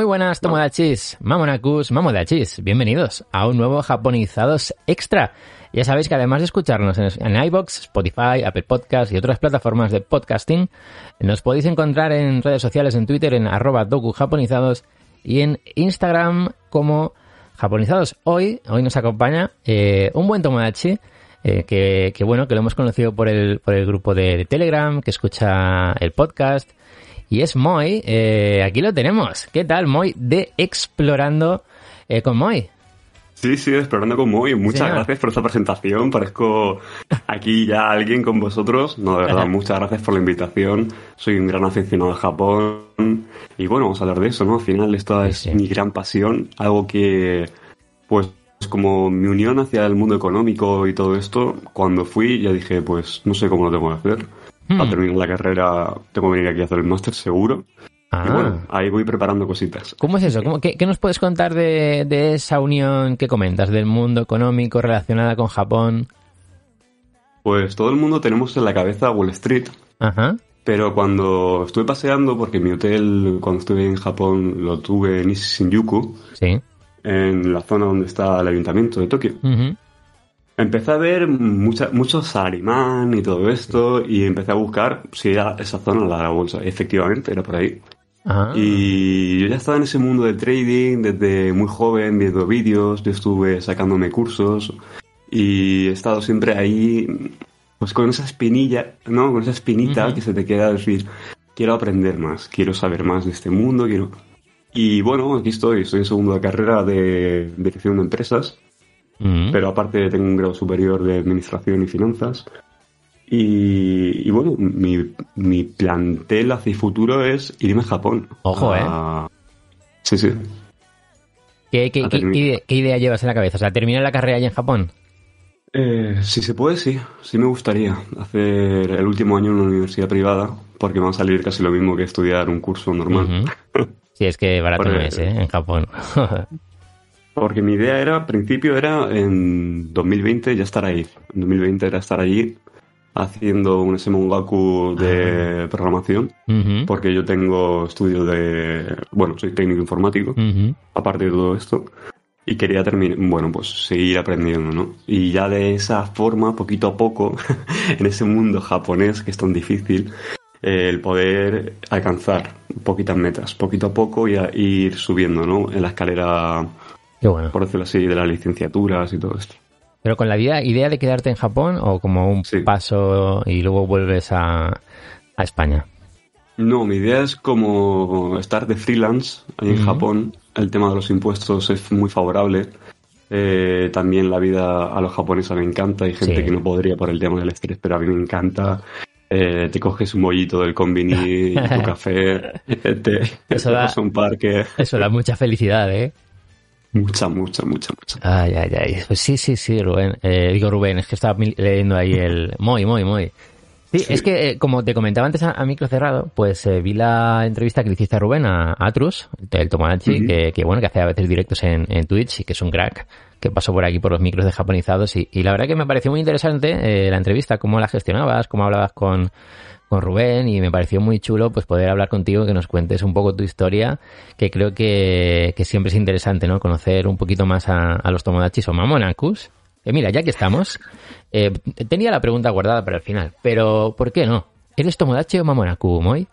Muy buenas, Tomodachis, Mamonakus, Mamodachis. Bienvenidos a un nuevo Japonizados Extra. Ya sabéis que además de escucharnos en, en iBox, Spotify, Apple Podcasts y otras plataformas de podcasting, nos podéis encontrar en redes sociales, en Twitter, en arroba dokujaponizados y en Instagram como japonizados. Hoy, hoy nos acompaña eh, un buen Tomodachi, eh, que, que bueno, que lo hemos conocido por el, por el grupo de, de Telegram, que escucha el podcast, y es Moy, eh, aquí lo tenemos. ¿Qué tal, Moy? De Explorando eh, con Moy. Sí, sí, explorando con Moy. Muchas Señor. gracias por esta presentación. Parezco aquí ya alguien con vosotros. No, de verdad, muchas gracias por la invitación. Soy un gran aficionado a Japón. Y bueno, vamos a hablar de eso, ¿no? Al final, esta Sí, es sí. mi gran pasión. Algo que, pues, como mi unión hacia el mundo económico y todo esto, cuando fui ya dije, pues, no sé cómo lo tengo que hacer. Hmm. Terminar la carrera, tengo que venir aquí a hacer el máster seguro. Ah, Y bueno, ahí voy preparando cositas. ¿Cómo es eso? ¿Cómo- qué, qué nos puedes contar de, de esa unión que comentas, del mundo económico relacionada con Japón? Pues todo el mundo tenemos en la cabeza Wall Street, Ajá. Pero cuando estuve paseando, porque mi hotel cuando estuve en Japón lo tuve en Shinjuku, Sí. en la zona donde está el ayuntamiento de Tokio, Ujú. Empecé a ver mucha, mucho salarimán y todo esto y empecé a buscar si era esa zona la de la bolsa. Efectivamente, era por ahí. Ah. Y yo ya estaba en ese mundo del trading desde muy joven, viendo vídeos, yo estuve sacándome cursos y he estado siempre ahí, pues con esa espinilla, ¿no? Con esa espinita Ujú. que se te queda decir, quiero aprender más, quiero saber más de este mundo, quiero... Y bueno, aquí estoy, estoy en segundo de carrera de dirección de empresas, Pero aparte tengo un grado superior de administración y finanzas. Y, y bueno, mi, mi plantel hacia el futuro es irme a Japón. Ojo, ¿eh? A- Sí, sí. ¿Qué, qué- qué- idea, qué idea llevas en la cabeza? O sea, ¿terminar la carrera allá en Japón? Eh, si se puede, sí. Sí me gustaría hacer el último año en una universidad privada, porque me va a salir casi lo mismo que estudiar un curso normal. Ujú. Sí, es que barato no es, ¿eh? En Japón. Porque mi idea era, al principio era en 2020 ya estar ahí. En 2020 era estar allí haciendo un Semongaku de programación, porque yo tengo estudios de, bueno, soy técnico informático, aparte de todo esto, y quería terminar, bueno, pues seguir aprendiendo, ¿no? Y ya de esa forma, poquito a poco, en ese mundo japonés que es tan difícil, eh, el poder alcanzar poquitas metas, poquito a poco y a ir subiendo, ¿no? En la escalera Qué bueno. por decirlo así, de las licenciaturas y todo esto. ¿Pero con la idea, idea de quedarte en Japón o como un Sí. paso y luego vuelves a, a España? No, mi idea es como estar de freelance ahí en. Japón. El tema de los impuestos es muy favorable. Eh, también la vida a los japoneses me encanta. Hay gente Sí. que no podría por el tema del estrés, pero a mí me encanta. Eh, te coges un mollito del combini, tu café, te, te Eso da- vas a un parque. Eso da mucha felicidad, ¿eh? Mucha, mucha, mucha, mucha. Ay, ay, ay. Pues sí, sí, sí, Rubén. Eh, digo Rubén, es que estaba leyendo ahí el... Muy, muy, muy. Sí, es que, eh, como te comentaba antes a, a micro cerrado, pues eh, vi la entrevista que le hiciste a Rubén, a a Atrus, el Tomodachi, que, que bueno, que hace a veces directos en, en Twitch y que es un crack, que pasó por aquí por los micros de japonizados y, y la verdad que me pareció muy interesante la entrevista, cómo la gestionabas, cómo hablabas con, con Rubén y me pareció muy chulo pues poder hablar contigo, que nos cuentes un poco tu historia, que creo que, que siempre es interesante, ¿no? Conocer un poquito más a, a los Tomodachis o Mamonakus. Eh, mira, ya que estamos, eh, tenía la pregunta guardada para el final, pero ¿por qué no? ¿Eres Tomodachi o Mamonaku, Moy?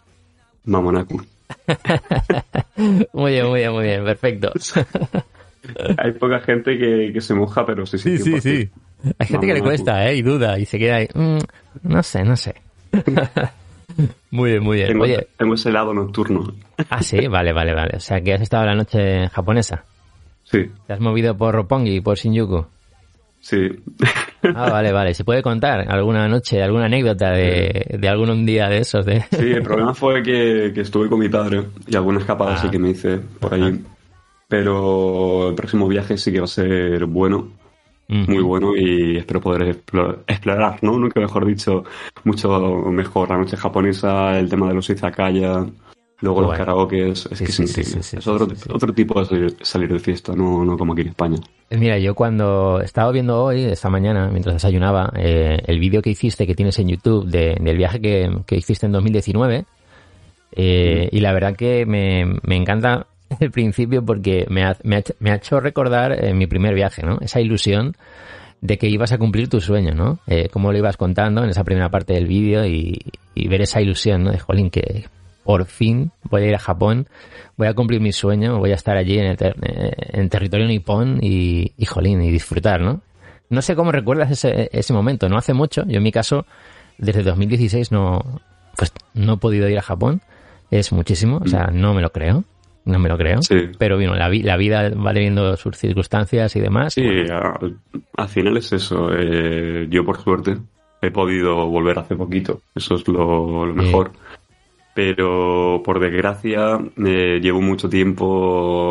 Mamonaku. Muy bien, muy bien, muy bien, perfecto. Hay poca gente que, que se moja, pero sí, sí. 100%. Hay gente que le cuesta, ¿eh? Y duda, y se queda ahí, "Mm, no sé, no sé. Muy bien, muy bien. Tengo, Oye, tengo ese lado nocturno. ah, sí, vale, vale, vale. O sea, que has estado la noche japonesa. Sí, ¿Te has movido por Roppongi y por Shinjuku? sí. Ah, vale, vale. ¿Se puede contar alguna noche, alguna anécdota de, de algún día de esos? De... Sí, el problema fue que, que estuve con mi padre y alguna escapada Ah. sí que me hice por allí. Pero el próximo viaje sí que va a ser bueno, Muy bueno y espero poder explorar, explorar, ¿no? Nunca mejor dicho, mucho mejor. La noche japonesa, el tema de los izakaya, luego los karaokes, es Sí, que sí, sí, es otro, otro tipo de salir, salir de fiesta, no, no como aquí en España. Eh, Mira, yo cuando estaba viendo hoy, esta mañana, mientras desayunaba, eh, el vídeo que hiciste, que tienes en YouTube, de- del viaje que, que hiciste en 2019, eh, y la verdad que me, me encanta el principio porque me ha, me ha hecho- me ha hecho recordar eh, mi primer viaje, ¿no? Esa ilusión de que ibas a cumplir tu sueño, ¿no? Eh, cómo lo ibas contando en esa primera parte del vídeo y, y ver esa ilusión, ¿no? De, jolín, que por fin voy a ir a Japón, voy a cumplir mi sueño, voy a estar allí en, el ter- eh, en territorio nipón y, y, jolín, y disfrutar, ¿no? No sé cómo recuerdas ese, ese momento, no hace mucho, yo en mi caso, desde 2016 no, pues no he podido ir a Japón, es muchísimo, o sea, no me lo creo, no me lo creo, Sí. pero bueno, la, vi- la vida va teniendo sus circunstancias y demás. Sí, al, al final es eso. eh, yo, por suerte, he podido volver hace poquito. Eso es lo, lo mejor. Pero, por desgracia, eh, llevo mucho tiempo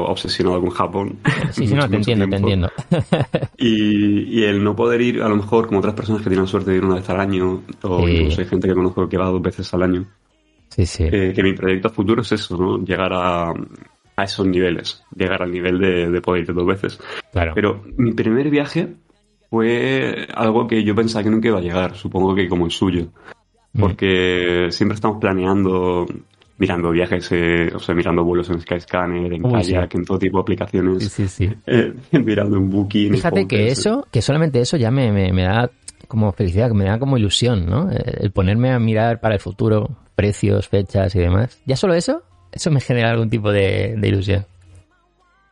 obsesionado con Japón. Sí, sí, no, Mucho, te mucho entiendo, te entiendo. Y, y el no poder ir, a lo mejor, como otras personas que tienen la suerte de ir una vez al año, o Sí. incluso hay gente que conozco que va dos veces al año, Sí, sí. eh, que mi proyecto futuro es eso, ¿no? Llegar a, a esos niveles, llegar al nivel de, de poder ir dos veces. claro. Pero mi primer viaje fue algo que yo pensaba que nunca iba a llegar, supongo que como el suyo. Mm. Porque siempre estamos planeando, mirando viajes, eh, o sea, mirando vuelos en Skyscanner, en Uy, sí. Kayak, en todo tipo de aplicaciones, Sí, sí, eh, mirando en Booking. en Fíjate que eso, que solamente eso ya me, me, me da como felicidad, que me da como ilusión, ¿no? Eh, El ponerme a mirar para el futuro, precios, fechas y demás. Ya solo eso, eso me genera algún tipo de, de ilusión.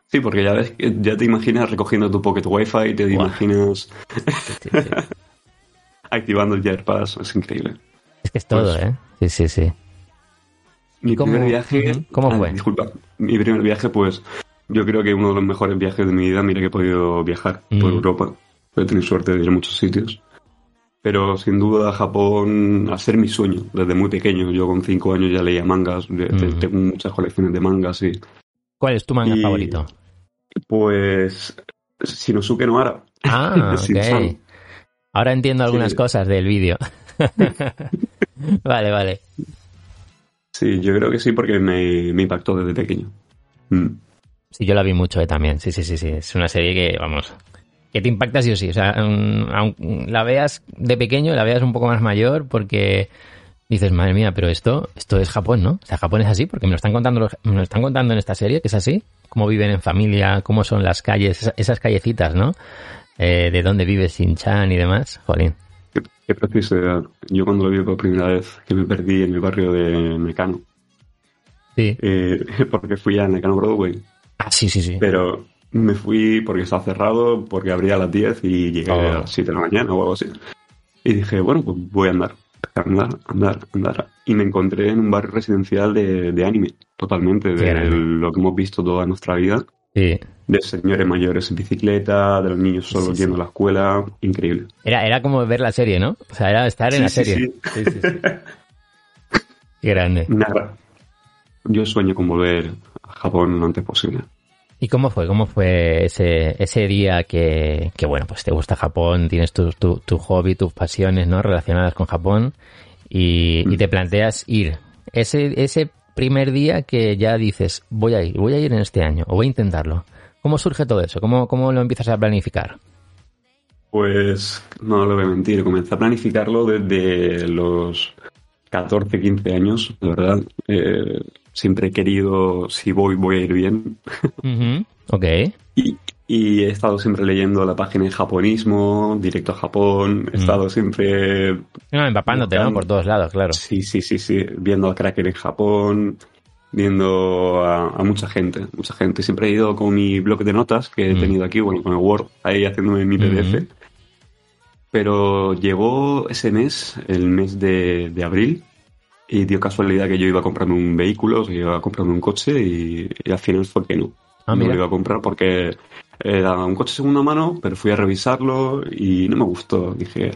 Sí, porque ya ves, que ya te imaginas recogiendo tu Pocket Wi-Fi, te Buah. imaginas Sí, sí. activando el JetPass, es increíble. Es que es todo, Pues- ¿eh? Sí, sí, sí. Mi ¿Cómo- primer viaje. ¿Cómo Ah, fue? Disculpa. Mi primer viaje, pues. Yo creo que uno de los mejores viajes de mi vida. Mira que he podido viajar por Mm. Europa. He tenido suerte de ir a muchos sitios. Pero sin duda Japón, a ser mi sueño, desde muy pequeño. Yo con cinco años ya leía mangas. Mm. Tengo muchas colecciones de mangas y. ¿Cuál es tu manga Y- favorito? Pues. Shinosuke Nohara. Ah, ok. Ahora entiendo algunas Sí. cosas del vídeo. vale, vale. Sí, yo creo que sí, porque me, me impactó desde pequeño. Mm. Sí, yo la vi mucho eh, también. Sí, sí, sí, sí. Es una serie que, vamos, que te impacta sí o sí. O sea, mm, aun la veas de pequeño, la veas un poco más mayor, porque dices, madre mía, pero esto, esto es Japón, ¿no? O sea, Japón es así, porque me lo están contando, los- me lo están contando en esta serie, que es así. Cómo viven en familia, cómo son las calles, esa- esas callecitas, ¿no? Eh, de dónde vive Shin-Chan y demás. Jolín. Qué, qué precisidad. Yo cuando lo vi por primera vez, que me perdí en el barrio de Mecano. Sí. eh, porque fui a Mecano Broadway. Ah, sí, sí, sí. Pero me fui porque estaba cerrado, porque abría a las 10 y llegué Oh. a las 7 de la mañana o algo así. Y dije, bueno, pues voy a andar. Andar, andar, andar. Y me encontré en un barrio residencial de, de anime, totalmente, de grande. lo que hemos visto toda nuestra vida. Sí. De señores mayores en bicicleta, de los niños solos Sí, sí. yendo a la escuela. Increíble. Era, era como ver la serie, ¿no? O sea, era estar en Sí, la sí, serie. Sí, sí, sí. Qué grande. Nada. Yo sueño con volver a Japón lo antes posible. ¿Y cómo fue? ¿Cómo fue ese, ese día que, bueno, pues te gusta Japón, tienes tu, tu, hobby, tus pasiones, ¿no? Relacionadas con Japón y, te planteas ir. Ese, ese primer día que ya dices, voy a ir, voy a ir en este año o voy a intentarlo. ¿Cómo surge todo eso? ¿Cómo, cómo lo empiezas a planificar? Pues no lo voy a mentir, comencé a planificarlo desde los 14, 15 años, de verdad. Eh, siempre he querido, si voy, voy a ir bien. Ujú. Ok. Y, y he estado siempre leyendo la página de japonismo, directo a Japón. He Mm. estado siempre, No, empapándote, ¿no? Por todos lados, claro. sí, sí, sí, sí, viendo al cracker en Japón, viendo a, a mucha gente, mucha gente. Siempre he ido con mi bloque de notas que he Mm. tenido aquí, bueno, con el Word, ahí haciéndome mi PDF. Pero llegó ese mes, el mes de, de abril, y dio casualidad que yo iba a comprarme un vehículo, o sea, iba a comprarme un coche y, y al final fue que no. Ah, no lo iba a comprar porque era un coche segunda mano, pero fui a revisarlo y no me gustó. Dije,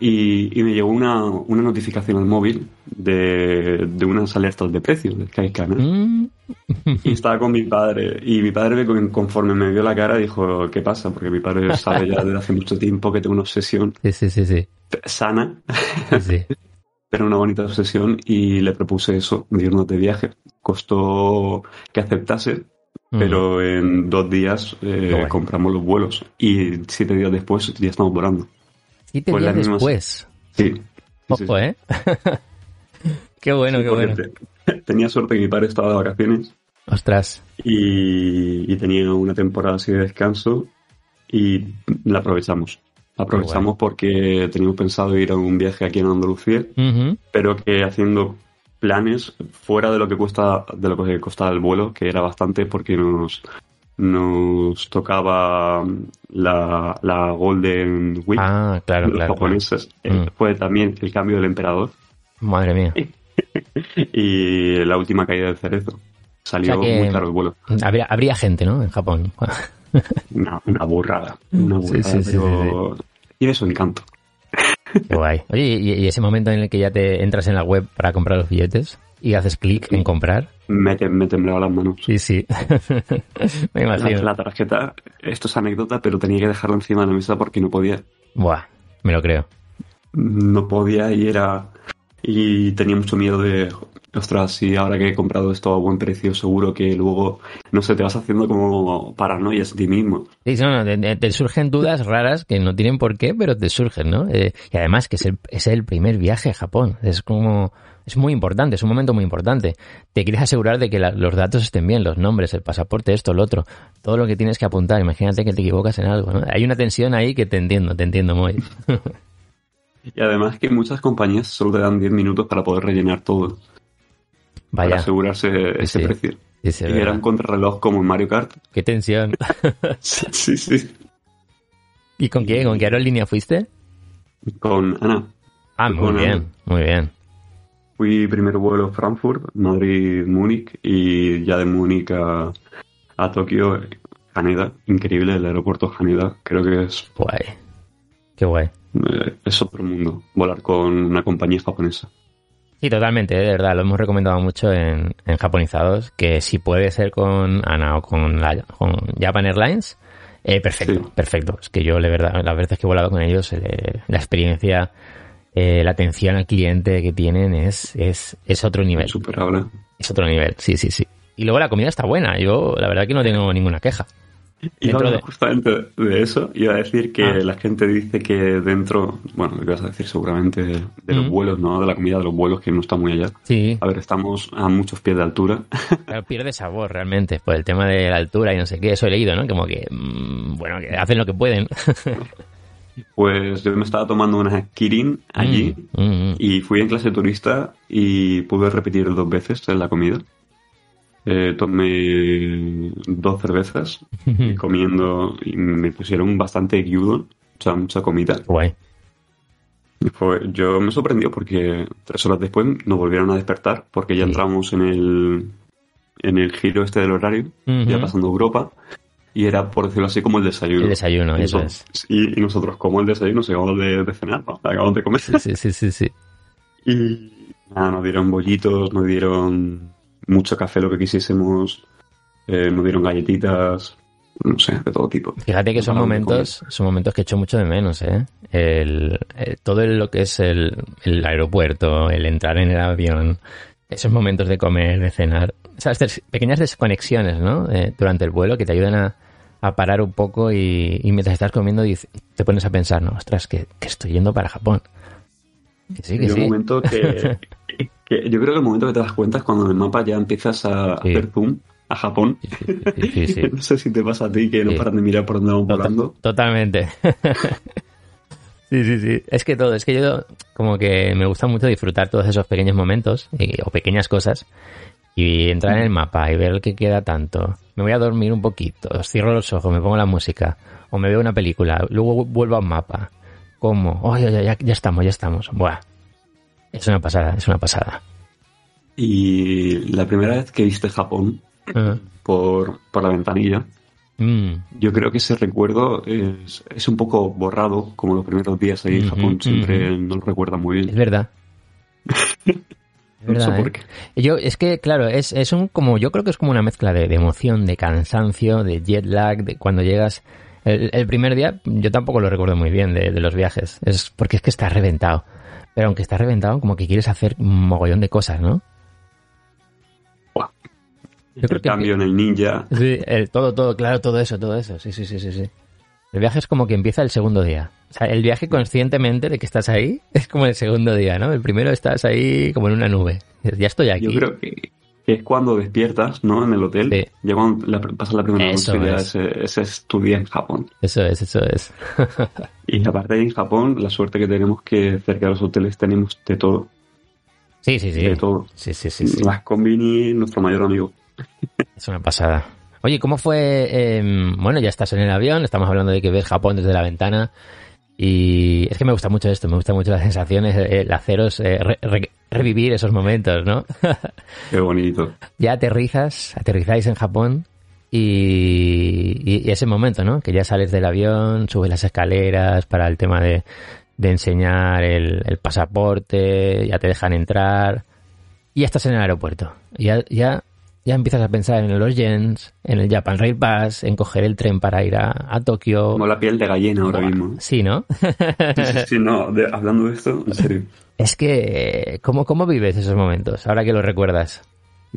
y, y me llegó una, una notificación al móvil de, de unas alertas de precios de Skyscanner. Mm, Y estaba con mi padre. Y mi padre, me- conforme me vio la cara, dijo, ¿qué pasa? Porque mi padre sabe ya desde hace mucho tiempo que tengo una obsesión sí, sí, sí, sí. sana, pero una bonita obsesión. Y le propuse eso, de irnos de viaje. Costó que aceptase, Mm. pero en dos días eh, compramos los vuelos. Y siete días después ya estamos volando. Siete días mismas- después. Sí. Ojo, sí. ¿eh? qué bueno, qué bueno. te- Tenía suerte que mi padre estaba de vacaciones Ostras. y, y tenía una temporada así de descanso y la aprovechamos. Aprovechamos porque teníamos pensado ir a un viaje aquí en Andalucía, pero que haciendo planes fuera de lo que cuesta de lo que costaba el vuelo, que era bastante porque nos nos tocaba la, la Golden Week Ah, claro, de los claro. claro. japoneses. Eh, Mm. Fue también el cambio del emperador Madre mía. y la última caída del cerezo. Salió O sea que- muy caro el vuelo. Habría, habría gente, ¿no? En Japón. Una, una burrada. Una Sí, burrada, sí, sí, pero tiene su encanto. Qué guay. Oye, ¿y, y ese momento en el que ya te entras en la web para comprar los billetes y haces clic en comprar? Me, tem- me temblaba las manos. Sí, sí. Me La, imagino. la tarjeta, esto es anécdota, pero tenía que dejarla encima de la mesa porque no podía. Buah, me lo creo. No podía y era. Y tenía mucho miedo de. Ostras, si ahora que he comprado esto a buen precio, seguro que luego, no sé, te vas haciendo como paranoias de ti mismo. Sí, no, no, te, te surgen dudas raras que no tienen por qué, pero te surgen, ¿no? Eh, y además que es el, es el primer viaje a Japón. Es como... Es muy importante, es un momento muy importante. Te quieres asegurar de que la- los datos estén bien, los nombres, el pasaporte, esto, lo otro. Todo lo que tienes que apuntar. Imagínate que te equivocas en algo, ¿no? Hay una tensión ahí que te entiendo, te entiendo muy. Y además que muchas compañías solo te dan 10 minutos para poder rellenar todo, para asegurarse ese Sí. precio. Sí, y es era verdad. un contrarreloj como en Mario Kart. Qué tensión. Sí, sí, sí. ¿Y con qué? ¿Con qué aerolínea fuiste? Con Ana. Ah, muy Con Ana. bien, muy bien. Fui primero vuelo Frankfurt, Madrid, Múnich y ya de Múnich a, a Tokio, Haneda. Increíble el aeropuerto Haneda. Creo que es, Guay. Qué guay. eh, es otro mundo volar con una compañía japonesa. Sí, totalmente, de verdad, lo hemos recomendado mucho en, en Japonizados, que si puede ser con Ana o con, la, con Japan Airlines, eh, perfecto, Sí. perfecto. Es que yo, de verdad, las veces que he volado con ellos, eh, la experiencia, eh, la atención al cliente que tienen es, es, es otro nivel. Superable. Es otro nivel, sí, sí, sí. Y luego la comida está buena, yo la verdad que no tengo ninguna queja. Y de- justamente de eso, iba a decir que Ah. la gente dice que dentro, bueno, lo que vas a decir seguramente de, de los Mm. vuelos, ¿no? De la comida de los vuelos, que no está muy allá. Sí, A ver, estamos a muchos pies de altura. Claro, pierde sabor realmente por el tema de la altura y no sé qué. Eso he leído, ¿no? Como que, mm, bueno, que hacen lo que pueden. Pues yo me estaba tomando unas Kirin allí mm. y fui en clase turista y pude repetir dos veces en la comida. Eh, tomé dos cervezas y comiendo y me pusieron bastante gyudon, o sea, mucha comida. Guay. Yo me sorprendió porque tres horas después nos volvieron a despertar porque ya entramos en el, en el giro este del horario, ya pasando Europa, y era, por decirlo así, como el desayuno. El desayuno, y eso nosotros, y, y nosotros, como el desayuno, se acabamos de, de cenar, ¿no? acabamos de comer. Sí, sí, sí, sí, sí. Y nada, nos dieron bollitos, nos dieron mucho café, lo que quisiésemos, eh, nos dieron galletitas, no sé, de todo tipo. Fíjate que son momentos, son momentos que echo mucho de menos, ¿eh? El, eh, todo lo que es el, el aeropuerto, el entrar en el avión, esos momentos de comer, de cenar, esas des- pequeñas desconexiones, ¿no? Eh, durante el vuelo que te ayudan a, a parar un poco y, y mientras estás comiendo te pones a pensar, no, ostras, que, que estoy yendo para Japón. Que sí, que Hay un sí. momento que, que yo creo que el momento que te das cuenta es cuando en el mapa ya empiezas a Sí. hacer zoom a Japón. Sí, sí, no sé si te pasa a ti que no paran de mirar por dónde vamos Tota- volando. Totalmente. sí, sí, sí. Es que todo, es que yo como que me gusta mucho disfrutar todos esos pequeños momentos y- o pequeñas cosas y entrar en el mapa y ver el que queda tanto. Me voy a dormir un poquito, cierro los ojos, me pongo la música o me veo una película, luego vuelvo a un mapa. ¿Cómo? Oh, ya, ya estamos, ya estamos. Buah. Es una pasada, es una pasada. Y la primera vez que viste Japón Ah. por, por la ventanilla, Mm, yo creo que ese recuerdo es, es un poco borrado, como los primeros días ahí en Japón, siempre no lo recuerda muy es bien. verdad. Es No sé verdad, por ¿eh? qué. Yo, es que, claro, es, es un como, yo creo que es como una mezcla de, de emoción, de cansancio, de jet lag, de cuando llegas. El, el primer día, yo tampoco lo recuerdo muy bien de, de los viajes. Es porque es que estás reventado. Pero aunque estás reventado, como que quieres hacer un mogollón de cosas, ¿no? Buah. Yo creo el que- cambio en el ninja, Sí, el, todo, todo, claro, todo eso, todo eso. Sí, sí, sí, sí, sí. El viaje es como que empieza el segundo día. O sea, el viaje conscientemente de que estás ahí es como el segundo día, ¿no? El primero estás ahí como en una nube. Ya estoy aquí. yo creo que, que es cuando despiertas, ¿no? En el hotel, Sí. ya cuando la- pasas la primera Eso noche, ya es. ese, ese es tu día en Japón. Eso es, eso es. Y aparte en Japón, la suerte que tenemos que cerca de los hoteles tenemos de todo, Sí, sí, sí. de todo. Sí, sí, sí, sí. Las combini, nuestro mayor amigo. Es una pasada. Oye, ¿cómo fue? em, bueno, ya estás en el avión, estamos hablando de que ves Japón desde la ventana. Y es que me gusta mucho esto, me gustan mucho las sensaciones, eh, el haceros eh, re- re- revivir esos momentos, ¿no? Qué bonito. ya aterrizas, aterrizáis en Japón y, y- y ese momento, ¿no? Que ya sales del avión, subes las escaleras para el tema de, de enseñar el, el pasaporte, ya te dejan entrar y ya estás en el aeropuerto. Ya, ya, ya empiezas a pensar en los yens, en el Japan Rail Pass, en coger el tren para ir a, a Tokio. Como la piel de gallina ahora mismo. Sí, ¿no? Sí, sí, sí, no, de- hablando de esto, en serio. es que, ¿cómo, ¿cómo vives esos momentos ahora que lo recuerdas?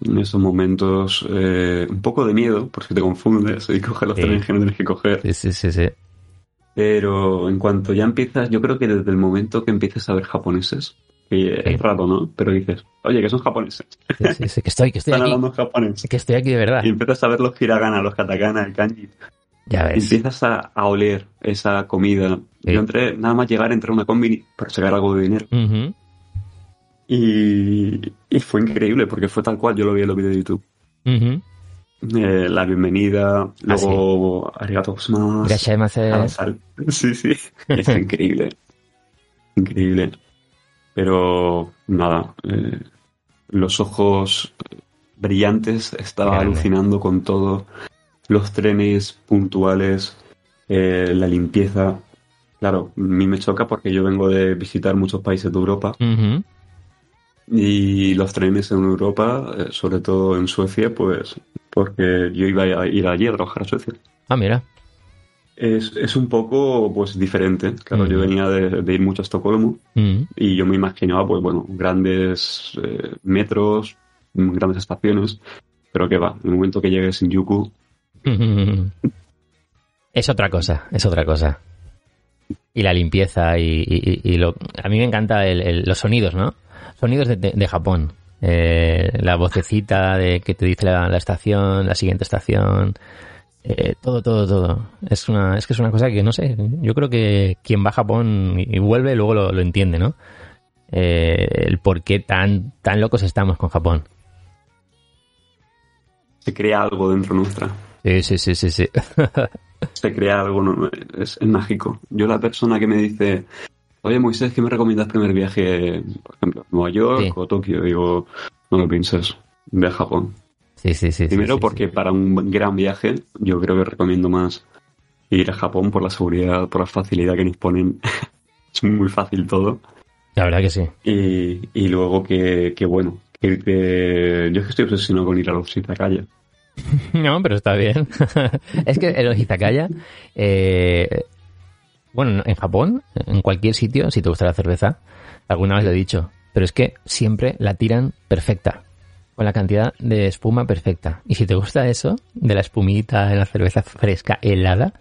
En esos momentos, eh, un poco de miedo, por si te confundes y coges los Sí. trenes que no tienes que coger. Sí, sí, sí, sí. Pero en cuanto ya empiezas, yo creo que desde el momento que empieces a ver japoneses, que es raro, ¿no? Pero dices, oye, que son japoneses. Sí, sí, sí, que estoy, que estoy Están aquí. hablando japonés. Que estoy aquí de verdad. Y empiezas a ver los hiragana, los katakana, el kanji. Ya Y ves. empiezas a, a oler esa comida. Sí. Yo entré, nada más llegar, entré a una combini para sacar algo de dinero. Y, y fue increíble porque fue tal cual yo lo vi en los vídeos de YouTube. Eh, la bienvenida, Ah, luego arigato gozaimasu. Irashaimase. a la sal. Sí, sí. Es increíble. Increíble. Pero nada, eh, los ojos brillantes, estaba Grande. alucinando con todo. Los trenes puntuales, eh, la limpieza. Claro, a mí me choca porque yo vengo de visitar muchos países de Europa y los trenes en Europa, eh, sobre todo en Suecia, pues porque yo iba a ir allí a trabajar a Suecia. Ah, mira. Es, es un poco pues diferente. Claro, yo Mm. venía de, de ir mucho a Estocolmo Mm. y yo me imaginaba, pues bueno, grandes eh, metros, grandes estaciones, pero que va, en el momento que llegues en Yuku, Es otra cosa, es otra cosa. Y la limpieza y, y- y- y lo... A mí me encanta el- el- los sonidos, ¿no? Sonidos de, de- de Japón. Eh, la vocecita de que te dice la, la estación, la siguiente estación. Eh, todo, todo, todo. Es una, es que es una cosa que no sé. Yo creo que quien va a Japón y, y vuelve luego lo, lo entiende, ¿no? Eh, el por qué tan, tan locos estamos con Japón. se crea algo dentro nuestra. Sí, sí, sí, sí, sí. Se crea algo, no- es, es mágico. Yo la persona que me dice, oye Moisés, ¿qué me recomiendas primer viaje, por ejemplo, Nueva York Sí. o Tokio? Digo, no lo pienses, ve a Japón. Sí, sí, sí. sí, Primero sí, porque sí. para un gran viaje yo creo que recomiendo más ir a Japón por la seguridad, por la facilidad que nos ponen. es muy fácil todo. La verdad que sí. Y, y luego que, que bueno, que, que- yo es que estoy obsesionado con ir a los izakaya. No, pero está bien. es que en los izakaya, eh, bueno, en Japón, en cualquier sitio, si te gusta la cerveza, alguna vez lo he dicho, pero es que siempre la tiran perfecta, con la cantidad de espuma perfecta. Y si te gusta eso, de la espumita, de la cerveza fresca, helada,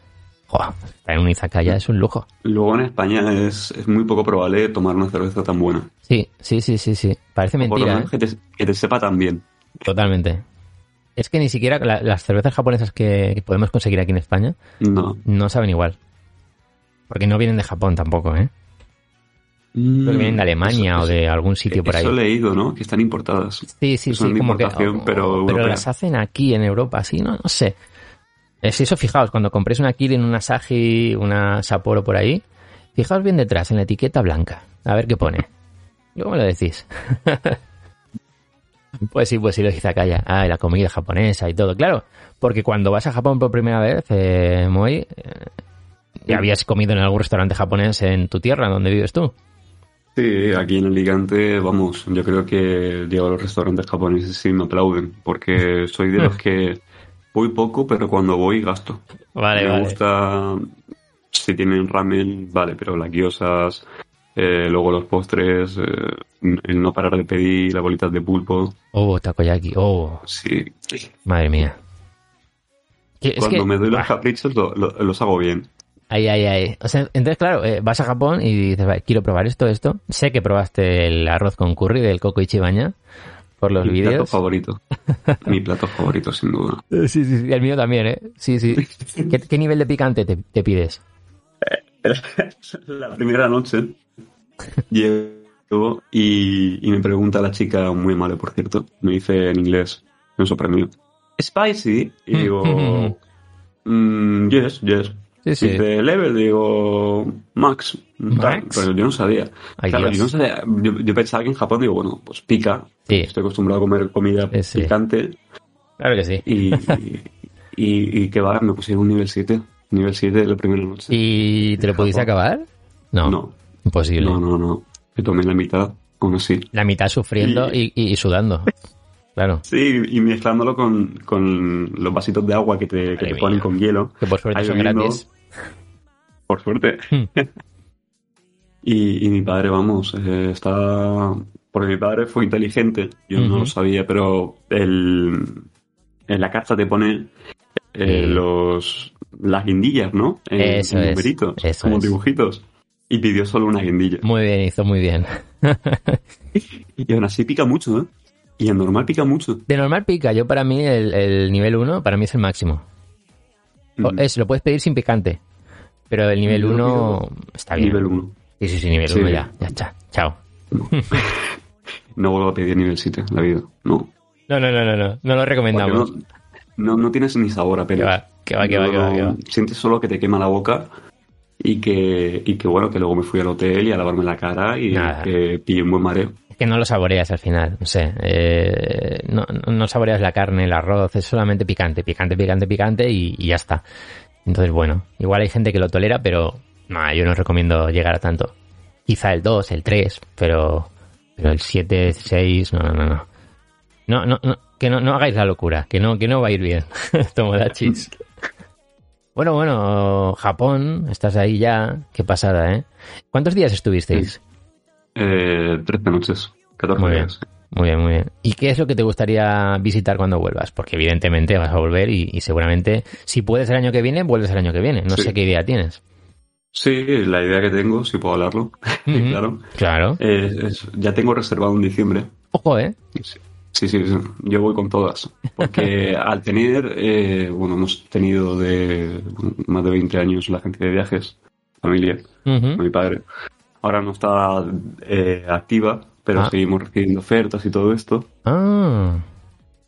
estar en un izakaya es un lujo. Luego en España es, es muy poco probable tomar una cerveza tan buena. Sí, sí, sí, sí, sí. Parece O por lo mentira, menos ¿eh? que, te, que te sepa tan bien. Totalmente. Es que ni siquiera la- las cervezas japonesas que, que podemos conseguir aquí en España No. no saben igual. Porque no vienen de Japón tampoco, ¿eh? Creo que vienen de Alemania Eso- o de algún sitio por ahí. Eso he leído, ¿no? Que están importadas. Sí, sí, son sí, de como que... pero pero las hacen aquí en Europa, sí, no, no sé. Es eso, fijaos, cuando compréis una Kirin, una Saji, una Sapporo por ahí, fijaos bien detrás, en la etiqueta blanca, a ver qué pone. ¿Cómo me lo decís? pues sí, pues sí, lo izakaya. Ah, y la comida japonesa y todo. Claro, porque cuando vas a Japón por primera vez, eh, Moy, eh, ya habías comido en algún restaurante japonés en tu tierra, donde vives tú. Sí, aquí en Alicante, vamos, yo creo que llego a los restaurantes japoneses sí me aplauden, porque soy de los que voy poco, pero cuando voy gasto. Vale, me vale. gusta, si tienen ramen, vale, pero las guiosas, eh, luego los postres, eh, el no parar de pedir las bolitas de pulpo, Oh, takoyaki. Oh, sí. madre mía. Es Cuando que- me doy los Buah. caprichos lo- lo- los hago bien. Ay, ay, ay. O sea, entonces, claro, eh, vas a Japón y dices, vale, quiero probar esto, esto. Sé que probaste el arroz con curry del Coco Ichibaña por los Mi plato vídeos. favorito. Mi plato favorito, sin duda. Eh, Sí, sí, sí, el mío también, ¿eh? Sí, sí. ¿Qué, qué nivel de picante te, te pides? La primera noche llego y, y me pregunta la chica, muy amable por cierto, me dice en inglés, me sorprendió, ¿spicy? Y digo, "Mm, yes, yes. Sí, sí. Dice, level, digo, max. Max. Pero yo no sabía. Ay, Claro, yo no sabía. Yo, yo pensaba que en Japón, digo, bueno, pues pica. Sí. Estoy acostumbrado a comer comida picante. Claro que sí. Y, y, y, y que va, me pusieron un nivel 7. Nivel 7 de la primera noche. ¿Y te lo pudiste acabar? No. No. Imposible. No, no, no. Me tomé la mitad, aún así. La mitad sufriendo y, y- y sudando. Claro. Sí, y mezclándolo con, con los vasitos de agua que te, que te ponen con hielo. Que por suerte son gratis. Por suerte. Hmm. y, y mi padre, vamos, eh, está... Porque mi padre fue inteligente, yo no lo sabía, pero el, en la carta te pone eh, los las guindillas, ¿no? En, Eso en es, numeritos, eso como es. dibujitos. Y pidió solo una guindilla. Muy bien, hizo muy bien. Y aún así pica mucho, ¿eh? Y en normal pica mucho. De normal pica. Yo para mí el, el nivel 1 para mí es el máximo. Mm. Es, lo puedes pedir sin picante. Pero el nivel Yo 1 pido está bien. Nivel 1. Sí, sí, sí, nivel Sí. 1 ya. Ya está. Chao. No vuelvo a pedir nivel 7 en la vida. No. No, no, no, no, no. No lo recomendamos. no, no, no tienes ni sabor apenas. que va, que va, que va, que va. Sientes solo que te quema la boca y que, y que bueno, que luego me fui al hotel y a lavarme la cara y Nada. que pillé un buen mareo. Que no lo saboreas al final, no sé. eh, no, no- saboreas la carne, el arroz, es solamente picante, picante, picante, picante y, ya está. Entonces, bueno, igual hay gente que lo tolera, pero no, yo no recomiendo llegar a tanto. Quizá el 2, el 3, pero, pero el 7, 6, no, no, no, no. No, no, no, que no, no hagáis la locura, que no, que no va a ir bien. Tomodachis. Bueno, bueno, Japón, estás ahí ya, qué pasada, ¿eh? ¿Cuántos días estuvisteis? Eh, 13 noches, 14 Muy bien. días. Muy bien, muy bien. ¿Y qué es lo que te gustaría visitar cuando vuelvas? Porque evidentemente vas a volver y, y seguramente, si puedes el año que viene, vuelves el año que viene. No Sí. sé qué idea tienes. Sí, la idea que tengo, si puedo hablarlo, claro, Claro. es- ya tengo reservado en diciembre. Ojo, ¿eh? Sí, sí, sí, sí. yo voy con todas. Porque al tener, eh, bueno, hemos tenido de más de 20 años la agencia de viajes, familia, Ujú. con mi padre. Ahora no está eh, activa, pero Ah. seguimos recibiendo ofertas y todo esto. Ah,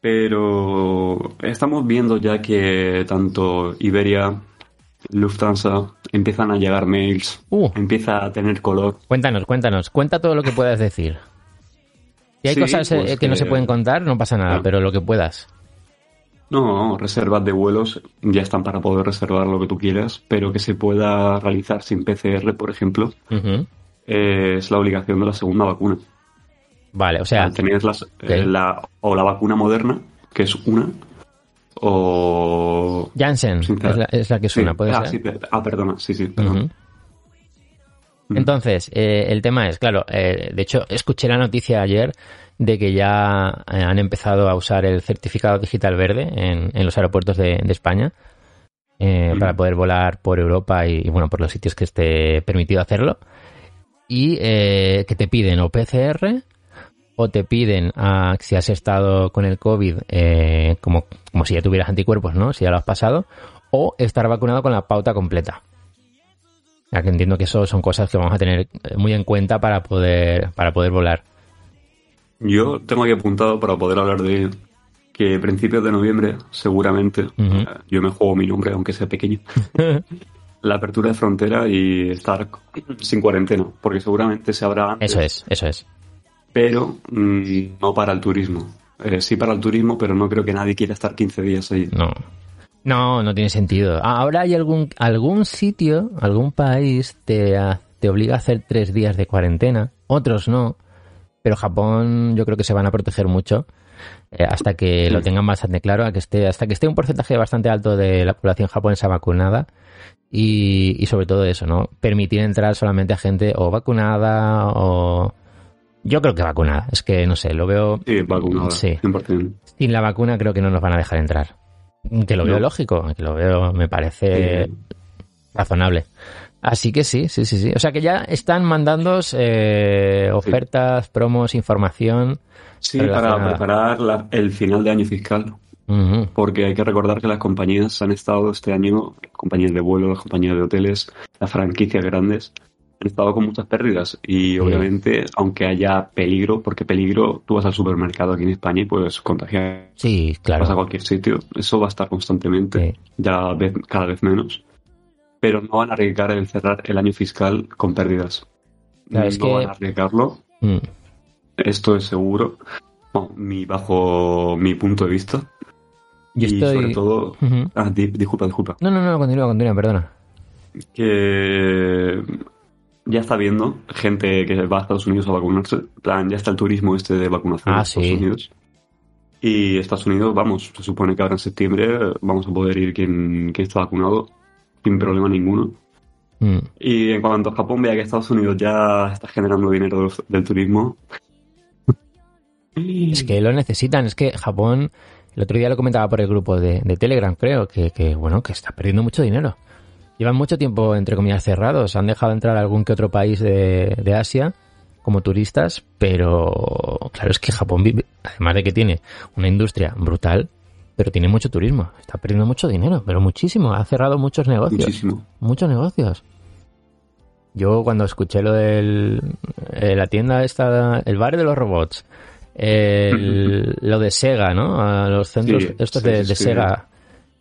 Pero estamos viendo ya que tanto Iberia, Lufthansa, empiezan a llegar mails, Uh. empieza a tener color. cuéntanos, cuéntanos. Cuenta todo lo que puedas decir. Si hay Sí, cosas eh, pues que no se pueden contar, no pasa nada, Claro. pero lo que puedas. No, reservas de vuelos ya están para poder reservar lo que tú quieras, pero que se pueda realizar sin PCR, por ejemplo. Eh, es la obligación de la segunda vacuna. Vale, o sea, tener las- eh, la, o la vacuna moderna, que es una, o... Janssen es la, es la que Sí. ¿puede ah, ser? sí, pe- ah, perdona, sí, sí, perdón. Ujú. Entonces, eh, el tema es, claro, eh, de hecho, escuché la noticia ayer de que ya eh, han empezado a usar el certificado digital verde en, en los aeropuertos de, de España eh, para poder volar por Europa y, y, bueno, por los sitios que esté permitido hacerlo. Y eh, que te piden o PCR o te piden, a, si has estado con el COVID, eh, como, como si ya tuvieras anticuerpos, ¿no? Si ya lo has pasado, o estar vacunado con la pauta completa. Ya que entiendo que eso son cosas que vamos a tener eh, muy en cuenta para poder, para poder volar. Yo tengo aquí apuntado para poder hablar de que principios de noviembre, seguramente, eh, yo me juego mi nombre, aunque sea pequeño, la apertura de frontera y estar sin cuarentena, porque seguramente se habrá antes. Eso es, eso es. pero mm, no para el turismo. Eh, sí para el turismo, pero no creo que nadie quiera estar 15 días ahí. No. No, no tiene sentido. Ah, Ahora hay algún, algún sitio, algún país te, ha- te obliga a hacer tres días de cuarentena, otros no, pero Japón yo creo que se van a proteger mucho eh, hasta que lo tengan bastante claro, a que esté, hasta que esté un porcentaje bastante alto de la población japonesa vacunada y, y sobre todo eso, ¿no? Permitir entrar solamente a gente o vacunada o... Yo creo que vacunada, es que no sé, lo veo... Sí, vacunada, Sí. 100%. Sin la vacuna creo que no nos van a dejar entrar. Que lo veo No. lógico, que lo veo, me parece Sí. razonable. Así que sí, sí, sí, sí. O sea que ya están mandando ofertas, promos, información. Sí, para preparar la- el final de año fiscal. Porque hay que recordar que las compañías han estado este año, compañías de vuelo, las compañías de hoteles, las franquicias grandes, han estado con muchas pérdidas. Y obviamente, aunque haya peligro, porque peligro, tú vas al supermercado aquí en España y puedes contagiar. Sí, Vas a claro. cualquier sitio. Eso va a estar constantemente, Sí. ya vez- cada vez menos. Pero no van a arriesgar el cerrar el año fiscal con pérdidas. Claro, no es que- van a arriesgarlo, Mm. Esto es seguro. Bueno, mi, bajo mi punto de vista. Yo y estoy... sobre todo. Ujú. Ah, di- disculpa, disculpa. No, no, no, continúa, continúa, perdona. Que ya está viendo gente que va a Estados Unidos a vacunarse. En plan, ya está el turismo este de vacunación Ah, en Estados sí. Unidos. Y Estados Unidos, vamos, se supone que ahora en septiembre vamos a poder ir quien, quien está vacunado sin problema ninguno. Mm. Y en cuanto a Japón vea que Estados Unidos ya está generando dinero del, del turismo. Es que lo necesitan, es que Japón, el otro día lo comentaba por el grupo de, de Telegram, creo, que, que, bueno, que está perdiendo mucho dinero. Llevan mucho tiempo, entre comillas, cerrados. Han dejado entrar a algún que otro país de, de Asia como turistas, pero claro, es que Japón vive, además de que tiene una industria brutal, pero tiene mucho turismo. Está perdiendo mucho dinero, pero muchísimo. Ha cerrado muchos negocios. Muchísimo. Muchos negocios. Yo cuando escuché lo de la tienda esta, el bar de los robots, el- lo de Sega, ¿no? A los centros Sí, estos sí, de, sí, de sí. Sega,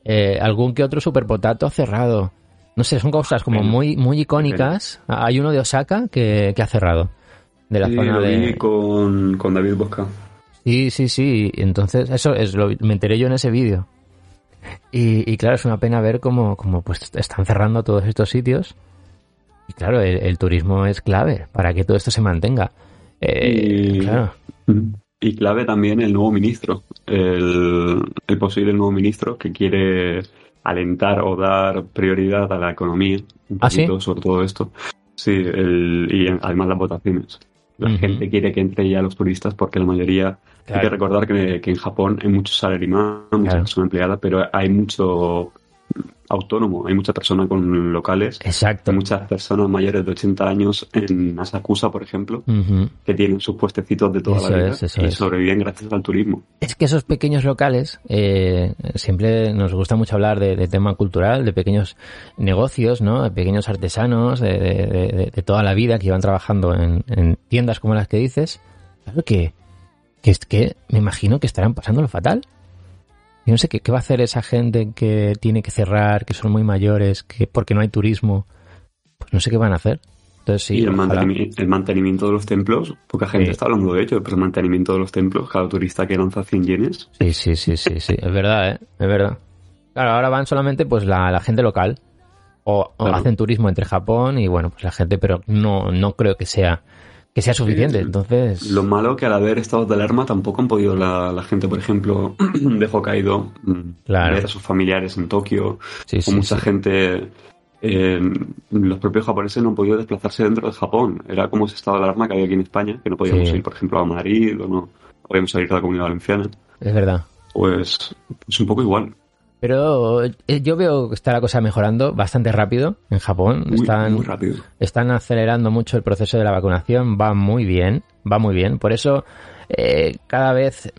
eh, algún que otro superpotato cerrado. No sé, son cosas como muy muy icónicas. Hay uno de Osaka que, que ha cerrado. De la Sí, zona lo de... vi con, con David Bosca. Sí, sí, sí. Entonces, eso es lo, me enteré yo en ese vídeo. Y, y claro, es una pena ver cómo, cómo, pues están cerrando todos estos sitios. Y claro, el, el turismo es clave para que todo esto se mantenga. Eh, Y- Claro. Y clave también el nuevo ministro, el, el posible nuevo ministro que quiere alentar o dar prioridad a la economía, un ¿Ah, sí? sobre todo esto. Sí, el, y además las votaciones. La gente quiere que entre ya los turistas porque la mayoría, hay que recordar que, que en Japón hay mucho salaryman, mucha Claro. persona empleada, pero hay mucho autónomo, hay mucha persona con locales, Exacto. hay muchas personas mayores de 80 años en Asakusa, por ejemplo, que tienen sus puestecitos de toda Eso la vida es, y es. sobreviven gracias al turismo. Es que esos pequeños locales, eh, siempre nos gusta mucho hablar de, de tema cultural, de pequeños negocios, ¿no? De pequeños artesanos, de, de- toda la vida que iban trabajando en, en tiendas como las que dices. Claro que, que es que me imagino que estarán pasándolo fatal. Yo no sé qué, qué va a hacer esa gente que tiene que cerrar, que son muy mayores, que porque no hay turismo. Pues no sé qué van a hacer. Entonces sí, y el, mantenimiento de los templos, poca gente Sí. está hablando de ello, pero el mantenimiento de los templos, cada turista que lanza 100 yenes, Sí, sí, sí, sí, sí, es verdad, ¿eh? Es verdad. Claro, ahora van solamente pues la, la gente local o, o Claro. hacen turismo entre Japón y bueno, pues la gente, pero no, no creo que sea que sea suficiente. Sí. Entonces, Lo malo que al haber estados de alarma tampoco han podido la, la gente, por ejemplo, de Hokkaido mm, Claro. ver a sus familiares en Tokio, sí, o sí, mucha sí. gente, eh, los propios japoneses no han podido desplazarse dentro de Japón. Era como ese estado de alarma que había aquí en España, que no podíamos ir, por ejemplo, a Madrid o no podíamos salir de la Comunidad Valenciana. es verdad. Pues es un poco igual. Pero eh, yo veo que está la cosa mejorando bastante rápido en Japón. Muy, Están, muy rápido. están acelerando mucho el proceso de la vacunación, va muy bien, va muy bien. Por eso eh, cada vez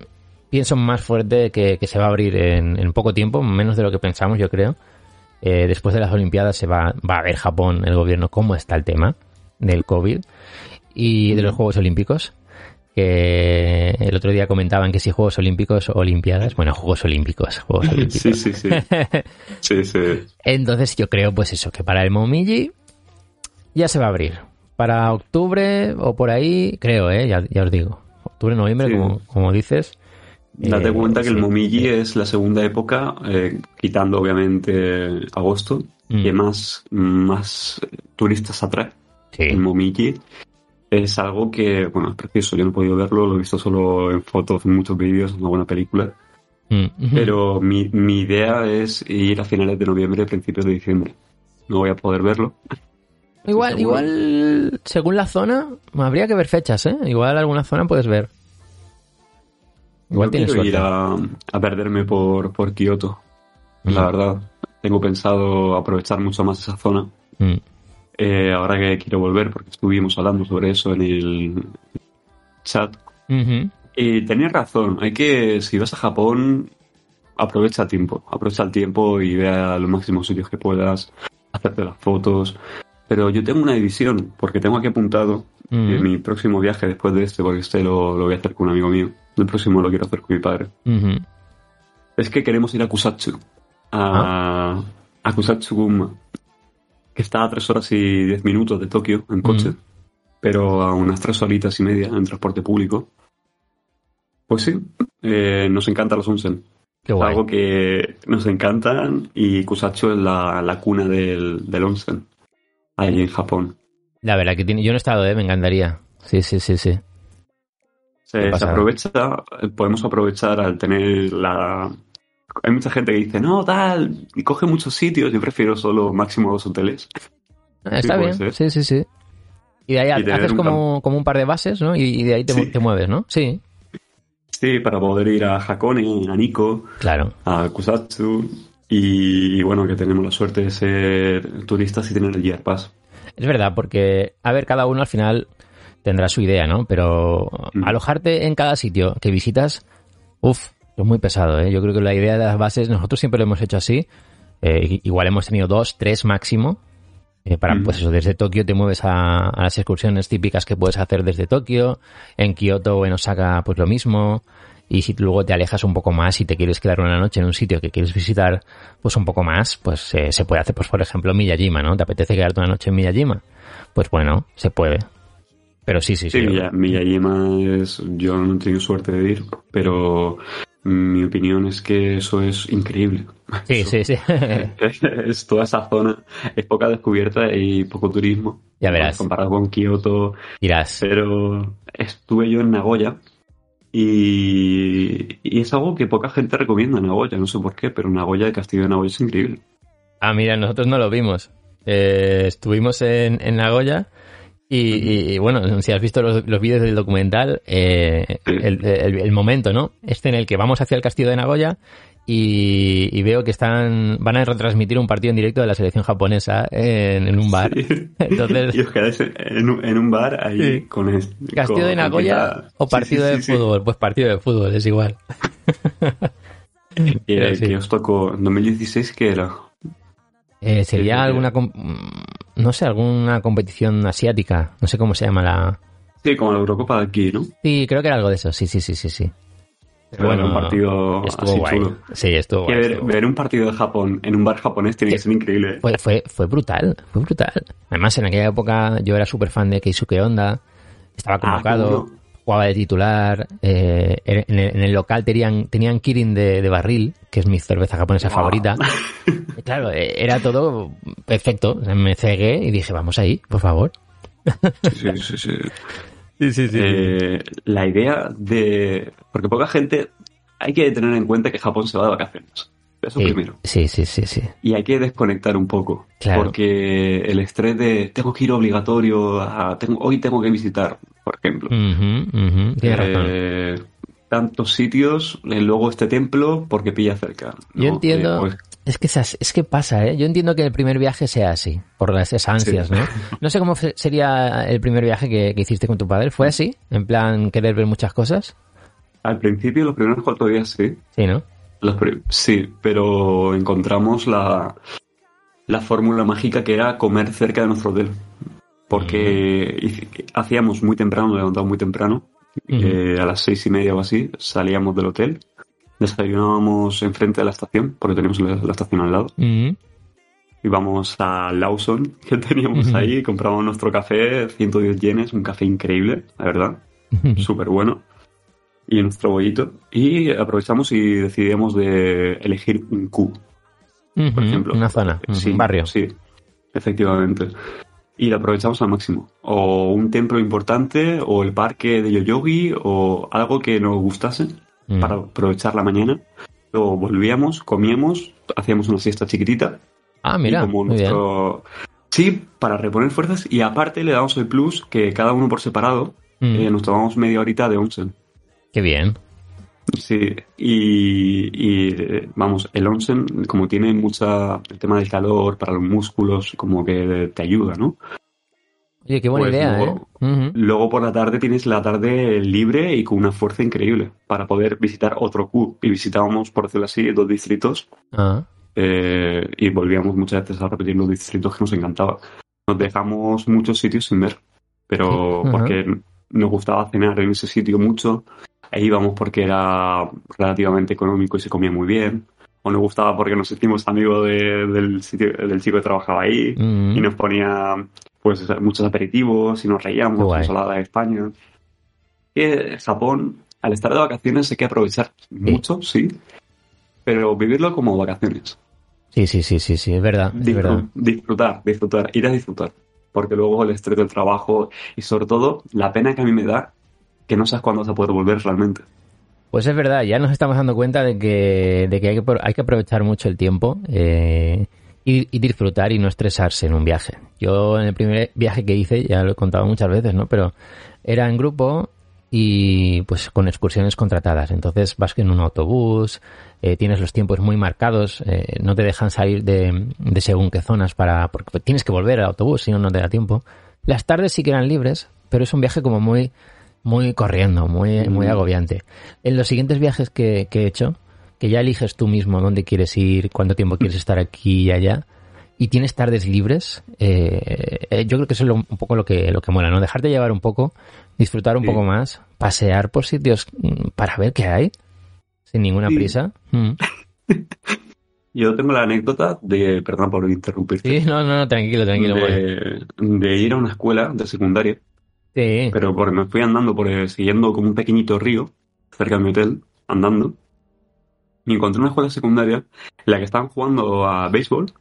pienso más fuerte que, que se va a abrir en, en poco tiempo, menos de lo que pensamos, yo creo. Eh, después de las Olimpiadas se va, va a ver Japón, el gobierno, cómo está el tema del COVID y de los Juegos Olímpicos. Que el otro día comentaban que si Juegos Olímpicos o Olimpiadas, bueno, Juegos Olímpicos, Juegos Olímpicos. Sí, sí, sí. Sí, sí. Entonces yo creo pues eso, que para el Momiji ya se va a abrir. Para octubre o por ahí, creo, ¿eh? Ya, ya os digo. octubre, noviembre, Sí. como, como dices. Date Eh, cuenta que el Momiji es la segunda época, eh, quitando obviamente agosto, Mm. que más, más turistas atrae. El Momiji es algo que, bueno, es precioso. Yo no he podido verlo, lo he visto solo en fotos, en muchos vídeos, en una buena película. Mm. Pero mi, mi idea es ir a finales de noviembre, principios de diciembre. No voy a poder verlo. Igual, igual, según la zona, habría que ver fechas, ¿eh? Igual alguna zona puedes ver. Igual Yo tienes quiero suerte. ir a, a perderme por, por Kioto. La verdad, tengo pensado aprovechar mucho más esa zona. Mm. Eh, ahora que quiero volver, porque estuvimos hablando sobre eso en el chat. Y tenías razón, hay que, si vas a Japón, aprovecha el tiempo. Aprovecha el tiempo y ve a los máximos sitios que puedas, hacerte las fotos. Pero yo tengo una división, porque tengo aquí apuntado que Mm. mi próximo viaje después de este, porque este lo, lo voy a hacer con un amigo mío. El próximo lo quiero hacer con mi padre. Es que queremos ir a Kusatsu. A, a Kusatsu-guma. Que está a tres horas y diez minutos de Tokio en coche. Mm. Pero a unas tres horitas y media en transporte público. Pues sí, eh, nos encantan los onsen. Qué guay. algo que nos encantan y Kusatsu es la, la cuna del, del onsen. Ahí en Japón. La verdad que tiene, yo no he estado, ¿eh? Me encantaría. Sí, sí, sí, sí. Se, aprovecha, podemos aprovechar al tener la... Hay mucha gente que dice, no, tal, y coge muchos sitios, yo prefiero solo máximo dos hoteles. Ah, Está puede bien, ser. sí, sí, sí. Y de ahí Y haces un como, como un par de bases, ¿no? Y, y de ahí te, Sí. te mueves, ¿no? Sí, Sí, para poder ir a Hakone, a Nikko, claro. a Kusatsu, y, y bueno, que tenemos la suerte de ser turistas y tener el Year Pass. Es verdad, porque, a ver, cada uno al final tendrá su idea, ¿no? Pero Mm. alojarte en cada sitio que visitas, uff, es muy pesado, ¿eh? Yo creo que la idea de las bases, nosotros siempre lo hemos hecho así. Eh, igual hemos tenido dos, tres máximo. Eh, para, Mm. pues eso, desde Tokio te mueves a, a las excursiones típicas que puedes hacer desde Tokio. En Kioto o en Osaka, pues lo mismo. Y si luego te alejas un poco más y te quieres quedar una noche en un sitio que quieres visitar, pues un poco más, pues eh, se puede hacer, pues por ejemplo, Miyajima, ¿no? ¿Te apetece quedarte una noche en Miyajima? Pues bueno, se puede. Pero sí, sí, sí. Sí, Miya- Miyajima es... Yo no he tenido suerte de ir, pero mi opinión es que eso es increíble. Sí, Eso- sí, sí. es toda esa zona, es poca descubierta y poco turismo. Ya verás. Comparado con Kioto, Dirás. pero estuve yo en Nagoya y, y es algo que poca gente recomienda Nagoya, no sé por qué, pero Nagoya, el castillo de Nagoya es increíble. Ah, mira, nosotros no lo vimos. Eh, estuvimos en, en Nagoya y, y- y, bueno, si has visto los, los vídeos del documental, eh, el, el- el momento, ¿no? Este en el que vamos hacia el castillo de Nagoya y, y veo que están van a retransmitir un partido en directo de la selección japonesa en, en un bar. Sí. Entonces- y os quedáis en, un- en un bar ahí Sí. con el ¿Castillo con- de Nagoya o partido sí, de fútbol? Pues partido de fútbol, es igual. Sí. que os tocó en 2016 que era Eh, sería alguna, mm, no sé, alguna competición asiática, no sé cómo se llama la... sí, como la Eurocopa de aquí, ¿no? Sí, creo que era algo de eso, sí, sí, sí, sí, sí. Pero bueno, un partido estuvo así guay. chulo. Sí, estuvo guay. ver, estuvo guay. ver un partido de Japón en un bar japonés tiene que ser increíble. ¿eh? Fue, fue, fue brutal, fue brutal. Además, en aquella época yo era súper fan de Keisuke Honda, estaba Ah, convocado, jugaba de titular, eh, en, el, en el local tenían, tenían Kirin de, de barril, que es mi cerveza japonesa Wow. favorita. Claro, eh, era todo perfecto. Me cegué y dije, vamos ahí, por favor. Sí, sí, sí. Sí, sí, Eh, la idea de... Porque poca gente... Hay que tener en cuenta que Japón se va de vacaciones. Eso sí, primero. sí, sí, sí, sí. Y hay que desconectar un poco. Claro. Porque el estrés de tengo que ir obligatorio a... tengo- hoy tengo que visitar, por ejemplo. Razón. Eh, tantos sitios, eh, luego este templo, porque pilla cerca. Yo entiendo. Eh, pues, Es que, esas- es que pasa, ¿eh? Yo entiendo que el primer viaje sea así, por las esas ansias, Sí. ¿no? No sé cómo sería el primer viaje que, que hiciste con tu padre. ¿Fue así? ¿En plan querer ver muchas cosas? al principio, los primeros cuatro días sí. Sí, ¿no? Los sí, pero encontramos la, la fórmula mágica que era comer cerca de nuestro hotel. Porque hici- hacíamos muy temprano, levantamos muy temprano, eh, a las seis y media o así, salíamos del hotel, desayunábamos enfrente de la estación, porque teníamos la, la estación al lado, íbamos a Lawson, que teníamos ahí, compramos nuestro café, 110 yenes, un café increíble, la verdad, súper bueno. y nuestro bollito. Y aprovechamos y decidimos de elegir un Q, por ejemplo. Una zona, Sí, un barrio. Sí, efectivamente. Y lo aprovechamos al máximo. O un templo importante, o el parque de Yoyogi, o algo que nos gustase Mm. para aprovechar la mañana. Luego volvíamos, comíamos, hacíamos una siesta chiquitita. Ah, mira, y como muy bien. nuestro... Sí, para reponer fuerzas. Y aparte le damos el plus que cada uno por separado Mm. eh, nos tomamos media horita de onsen. Qué bien. Sí, y, y, vamos, el onsen, como tiene mucha, el tema del calor para los músculos, como que te ayuda, ¿no? Oye, qué buena Pues idea, luego- ¿eh? Luego por la tarde tienes la tarde libre y con una fuerza increíble para poder visitar otro Q. Y visitábamos, por decirlo así, dos distritos Ah, eh, y volvíamos muchas veces a repetir los distritos que nos encantaba. Nos dejamos muchos sitios sin ver, pero porque nos gustaba cenar en ese sitio mucho, e íbamos porque era relativamente económico y se comía muy bien, o nos gustaba porque nos hicimos amigos de- del, sitio, del chico que trabajaba ahí mm. y nos ponía pues muchos aperitivos y nos reíamos, guay. ensalada de España. Y Japón, al estar de vacaciones hay que aprovechar mucho, sí, pero vivirlo como vacaciones. Sí, sí, sí, sí, sí, es verdad, es Disfr- verdad. disfrutar, disfrutar, ir a disfrutar. Porque luego el estrés del trabajo y sobre todo la pena que a mí me da que no sabes cuándo vas a poder volver realmente. Pues es verdad, ya nos estamos dando cuenta de que, de que, hay, que hay que aprovechar mucho el tiempo eh, y, y disfrutar y no estresarse en un viaje. Yo en el primer viaje que hice, ya lo he contado muchas veces, ¿no? Pero era en grupo y pues con excursiones contratadas. Entonces vas en un autobús, eh, tienes los tiempos muy marcados, eh, no te dejan salir de, de según qué zonas para porque tienes que volver al autobús, si no, no te da tiempo. Las tardes sí que eran libres, pero es un viaje como muy muy corriendo, muy, muy Mm. agobiante. En los siguientes viajes que, que he hecho, que ya eliges tú mismo dónde quieres ir, cuánto tiempo quieres estar aquí y allá, y tienes tardes libres, eh, eh, yo creo que eso es lo- un poco lo que, lo que mola, ¿no? Dejarte llevar un poco, disfrutar un Sí. poco más, pasear por sitios mm, para ver qué hay, sin ninguna Sí. prisa. Mm. Yo tengo la anécdota de, perdón por interrumpirte, Sí, no, no, no, tranquilo, tranquilo. de, de ir a una escuela de secundaria, Sí. pero porque me fui andando por siguiendo como un pequeñito río cerca de mi hotel, andando, y encontré una escuela secundaria en la que estaban jugando a béisbol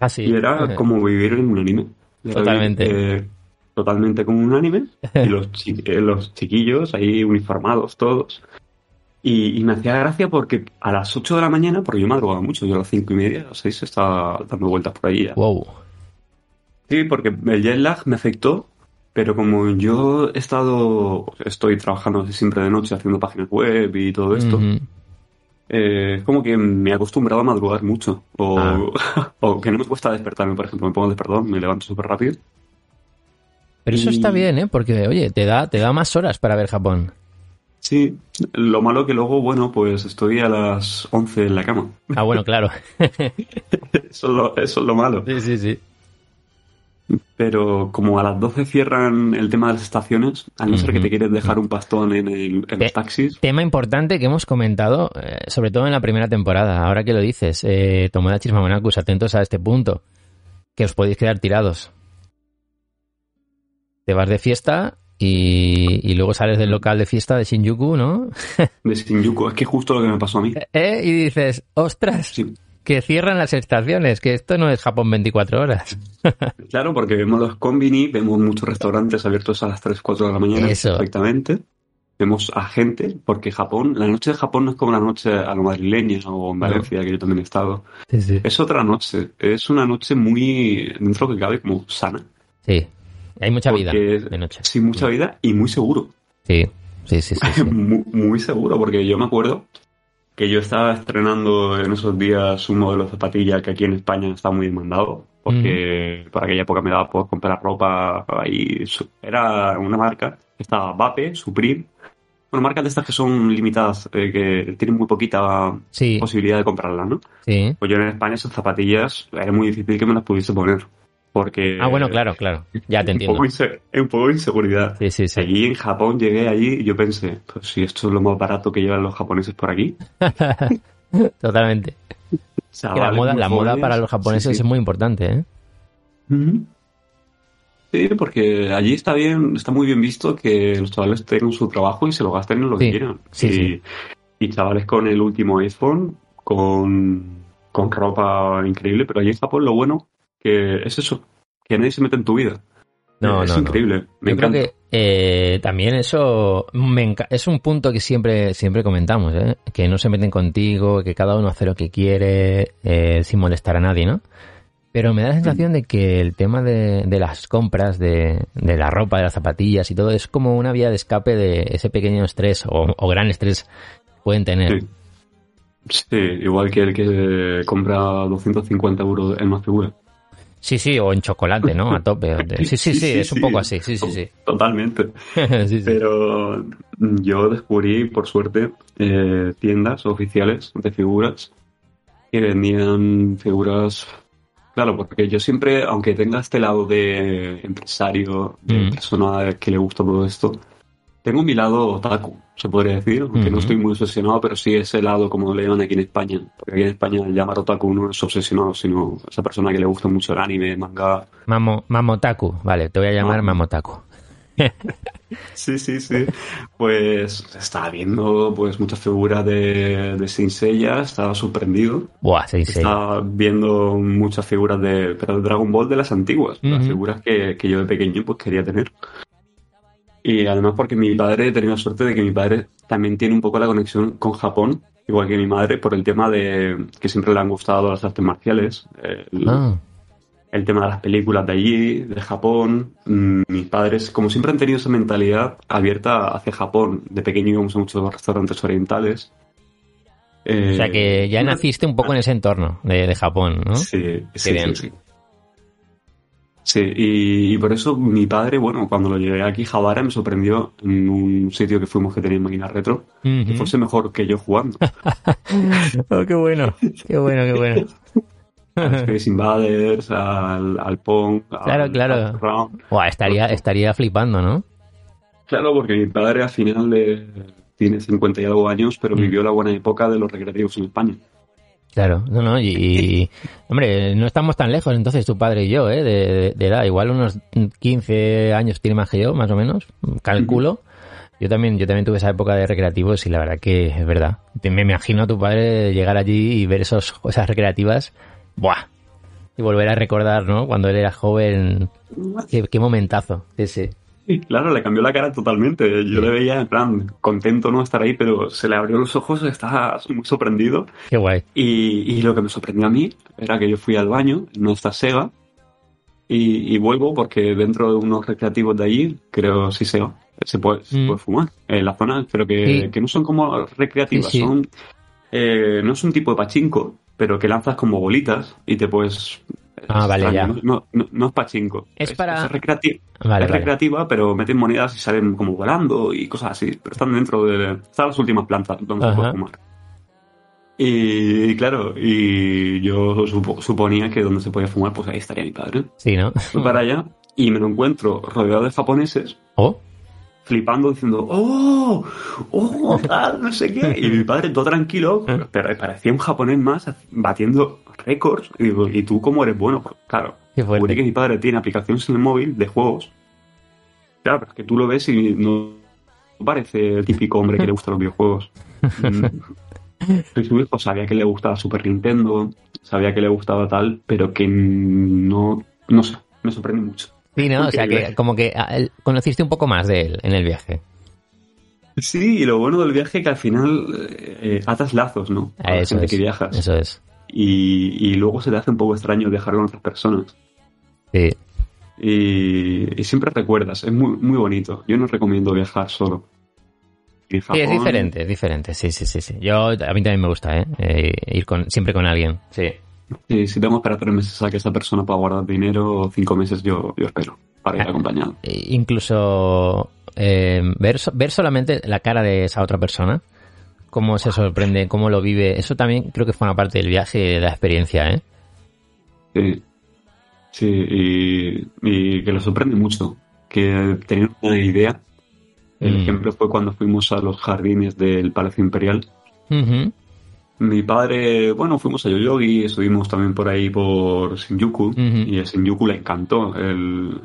Ah, sí. Y era como vivir en un anime. Era Totalmente. vivir, eh, totalmente como un anime. Y los, chi- eh, los chiquillos ahí uniformados todos. Y, y me hacía gracia porque a las 8 de la mañana, porque yo madrugaba mucho, yo a las 5 y media, a las 6 estaba dando vueltas por ahí ya. Wow. Sí, porque el jet lag me afectó, pero como yo he estado, estoy trabajando siempre de noche haciendo páginas web y todo esto. Eh, es como que me he acostumbrado a madrugar mucho. O, Ah. o que no me cuesta despertarme, por ejemplo, me pongo despertador, me levanto súper rápido. Pero eso está bien, ¿eh? Porque, oye, te da, te da más horas para ver Japón. Sí, lo malo que luego, bueno, pues estoy a las 11 en la cama. Ah, bueno, claro. Eso es lo, eso es lo malo. sí, sí, sí. Pero como a las 12 cierran el tema de las estaciones, a no ser que te quieres dejar un pastón en, el- en los taxis, Tema importante que hemos comentado, eh, sobre todo en la primera temporada. Ahora que lo dices, eh, Tomodachis Mamonakus, atentos a este punto, que os podéis quedar tirados. Te vas de fiesta y, y luego sales del local de fiesta de Shinjuku, ¿no? de Shinjuku, es que justo lo que me pasó a mí. Eh, Y dices, ostras, Sí, que cierran las estaciones, que esto no es Japón 24 horas. claro, porque vemos los combini, vemos muchos restaurantes abiertos a las 3, 4 de la mañana Eso. perfectamente. Vemos a gente, porque Japón, la noche de Japón no es como la noche a lo madrileña o en No. Valencia, que yo también he estado. Sí, sí. Es otra noche, es una noche muy, dentro de lo que cabe, como sana. Sí. Hay mucha vida de noche. Sí, mucha vida y muy seguro. Sí, sí, sí, sí. sí. muy, muy seguro, porque yo me acuerdo que yo estaba estrenando en esos días un modelo de zapatilla que aquí en España está muy demandado, porque por aquella época me daba por comprar ropa su- Era una marca, estaba Vape, Supreme, bueno, marcas de estas que son limitadas, eh, que tienen muy poquita Sí, posibilidad de comprarlas, ¿no? sí. Pues yo en España esas zapatillas era muy difícil que me las pudiese poner, porque... Ah, bueno, claro, claro. Ya te Un entiendo. un poco de inseguridad. Sí, sí, sí. Allí en Japón llegué allí y yo pensé, pues si esto es lo más barato que llevan los japoneses por aquí. Totalmente. La moda, la moda para los japoneses sí, sí. es muy importante, ¿eh? Sí, porque allí está bien, está muy bien visto que los chavales tengan su trabajo y se lo gasten en lo Sí, que quieran. sí, y, sí. y chavales con el último iPhone, con, con ropa increíble, pero allí en Japón lo bueno que es eso, que nadie se mete en tu vida. No, es no, no. increíble. Me Yo creo encanta. que eh, también eso me es un punto que siempre siempre comentamos, ¿eh? que no se meten contigo, que cada uno hace lo que quiere eh, sin molestar a nadie, ¿no? Pero me da la sensación de que el tema de, de las compras, de, de la ropa, de las zapatillas y todo, es como una vía de escape de ese pequeño estrés o, o gran estrés que pueden tener. Sí. Sí, igual que el que compra 250 euros en una figura. Sí, sí, o en chocolate, ¿no? A tope. Sí, sí, sí, es un poco así, sí, sí, sí. Totalmente. Sí. Pero yo descubrí, por suerte, eh, tiendas oficiales de figuras que vendían figuras. Claro, porque yo siempre, aunque tenga este lado de empresario, de Mm. persona que le gusta todo esto, tengo mi lado otaku, se podría decir, aunque no estoy muy obsesionado, pero sí ese lado como le llaman aquí en España. Porque aquí en España llamar otaku no es obsesionado, sino esa persona que le gusta mucho el anime, manga, Mamo, Mamotaku, vale, te voy a llamar Ah. Mamotaku. Sí, sí, sí. Pues estaba viendo pues muchas figuras de, de Saint Seiya, estaba sorprendido. Buah. Estaba viendo muchas figuras de, pero de Dragon Ball de las antiguas, las figuras que, que yo de pequeño pues quería tener. Y además porque mi padre, he tenido la suerte de que mi padre también tiene un poco la conexión con Japón, igual que mi madre, por el tema de que siempre le han gustado las artes marciales. el- Ah, el tema de las películas de allí, de Japón. Mm, Mis padres, como siempre han tenido esa mentalidad abierta hacia Japón. De pequeño íbamos a muchos restaurantes orientales. Eh, o sea que ya una- naciste un poco en ese entorno de, de Japón, ¿no? Sí, sí, sí, sí. Sí, y, y por eso mi padre, bueno, cuando lo llegué aquí, Javara, me sorprendió en un sitio que fuimos que tenía máquinas retro, que Ujú. fuese mejor que yo jugando. Oh, qué bueno, qué bueno, qué bueno. Al Space Invaders, al, al Pong, al- Claro, claro. al Round. Buah, estaría, estaría flipando, ¿no? Claro, porque mi padre al final le- tiene 50 y algo años, pero Mm. vivió la buena época de los recreativos en España. Claro, no, no, y, y- hombre, no estamos tan lejos entonces tu padre y yo, ¿eh? De, de- de edad, igual unos 15 años tiene más que yo, más o menos, calculo. Yo también, yo también tuve esa época de recreativos y la verdad que es verdad. Me imagino a tu padre llegar allí y ver esos, esas recreativas, ¡buah! Y volver a recordar, ¿no? Cuando él era joven, qué, qué momentazo ese. Claro, le cambió la cara totalmente. Yo le veía en plan contento no estar ahí, pero se le abrió los ojos, estaba muy sorprendido. Qué guay. Y, y lo que me sorprendió a mí era que yo fui al baño, no está Sega, y, y vuelvo porque dentro de unos recreativos de allí, creo sí Sega, se puede, se Mm. puede fumar en la zona, pero que, Sí. que no son como recreativas, Sí, sí. son eh, no es un tipo de pachinko, pero que lanzas como bolitas y te puedes Ah, vale, extraño, ya. No, no, no es pachinko. Es para- recreati- Vale, es vale. recreativa, pero meten monedas y salen como volando y cosas así. Pero están dentro de. Están las últimas plantas donde se puede fumar. Y, y claro, y yo supo- suponía que donde se podía fumar, pues ahí estaría mi padre. Sí, ¿no? Fui para allá y me lo encuentro rodeado de japoneses, Oh, flipando, diciendo, ¡Oh! ¡Oh! Tal, no sé qué. Y mi padre todo tranquilo, pero, parecía un japonés más batiendo récords. Y digo, ¿y tú cómo eres bueno? Pues, claro, descubrí que mi padre tiene aplicaciones en el móvil de juegos. Claro, pero es que tú lo ves y no parece el típico hombre que le gustan los videojuegos. Soy su hijo, sabía que le gustaba Super Nintendo, sabía que le gustaba tal, pero que no, no sé, me sorprende mucho. Sí, ¿no? O sea que como que ah, conociste un poco más de él en el viaje. Sí, y lo bueno del viaje es que al final eh, atas lazos, ¿no? Con la Eso gente es. que viajas. Eso es. Y, y luego se te hace un poco extraño viajar con otras personas. Sí. Y, y siempre recuerdas, es muy, muy bonito. Yo no recomiendo viajar solo. Sí, es diferente, es diferente. Sí, sí, sí, sí. Yo, a mí también me gusta, ¿eh? Eh, ir con, siempre con alguien. Sí. Sí, si tengo que esperar tres meses a que esa persona pueda guardar dinero, cinco meses yo, yo espero para ir Ah. acompañado. E incluso eh, ver, ver solamente la cara de esa otra persona, cómo se sorprende, cómo lo vive, eso también creo que forma parte del viaje y de la experiencia, ¿eh? Sí, sí y, y que lo sorprende mucho. Que tener una idea. El Mm. ejemplo fue cuando fuimos a los jardines del Palacio Imperial. Ujú. Mi padre, bueno, fuimos a Yoyogi, estuvimos también por ahí por Shinjuku y a Shinjuku le encantó el,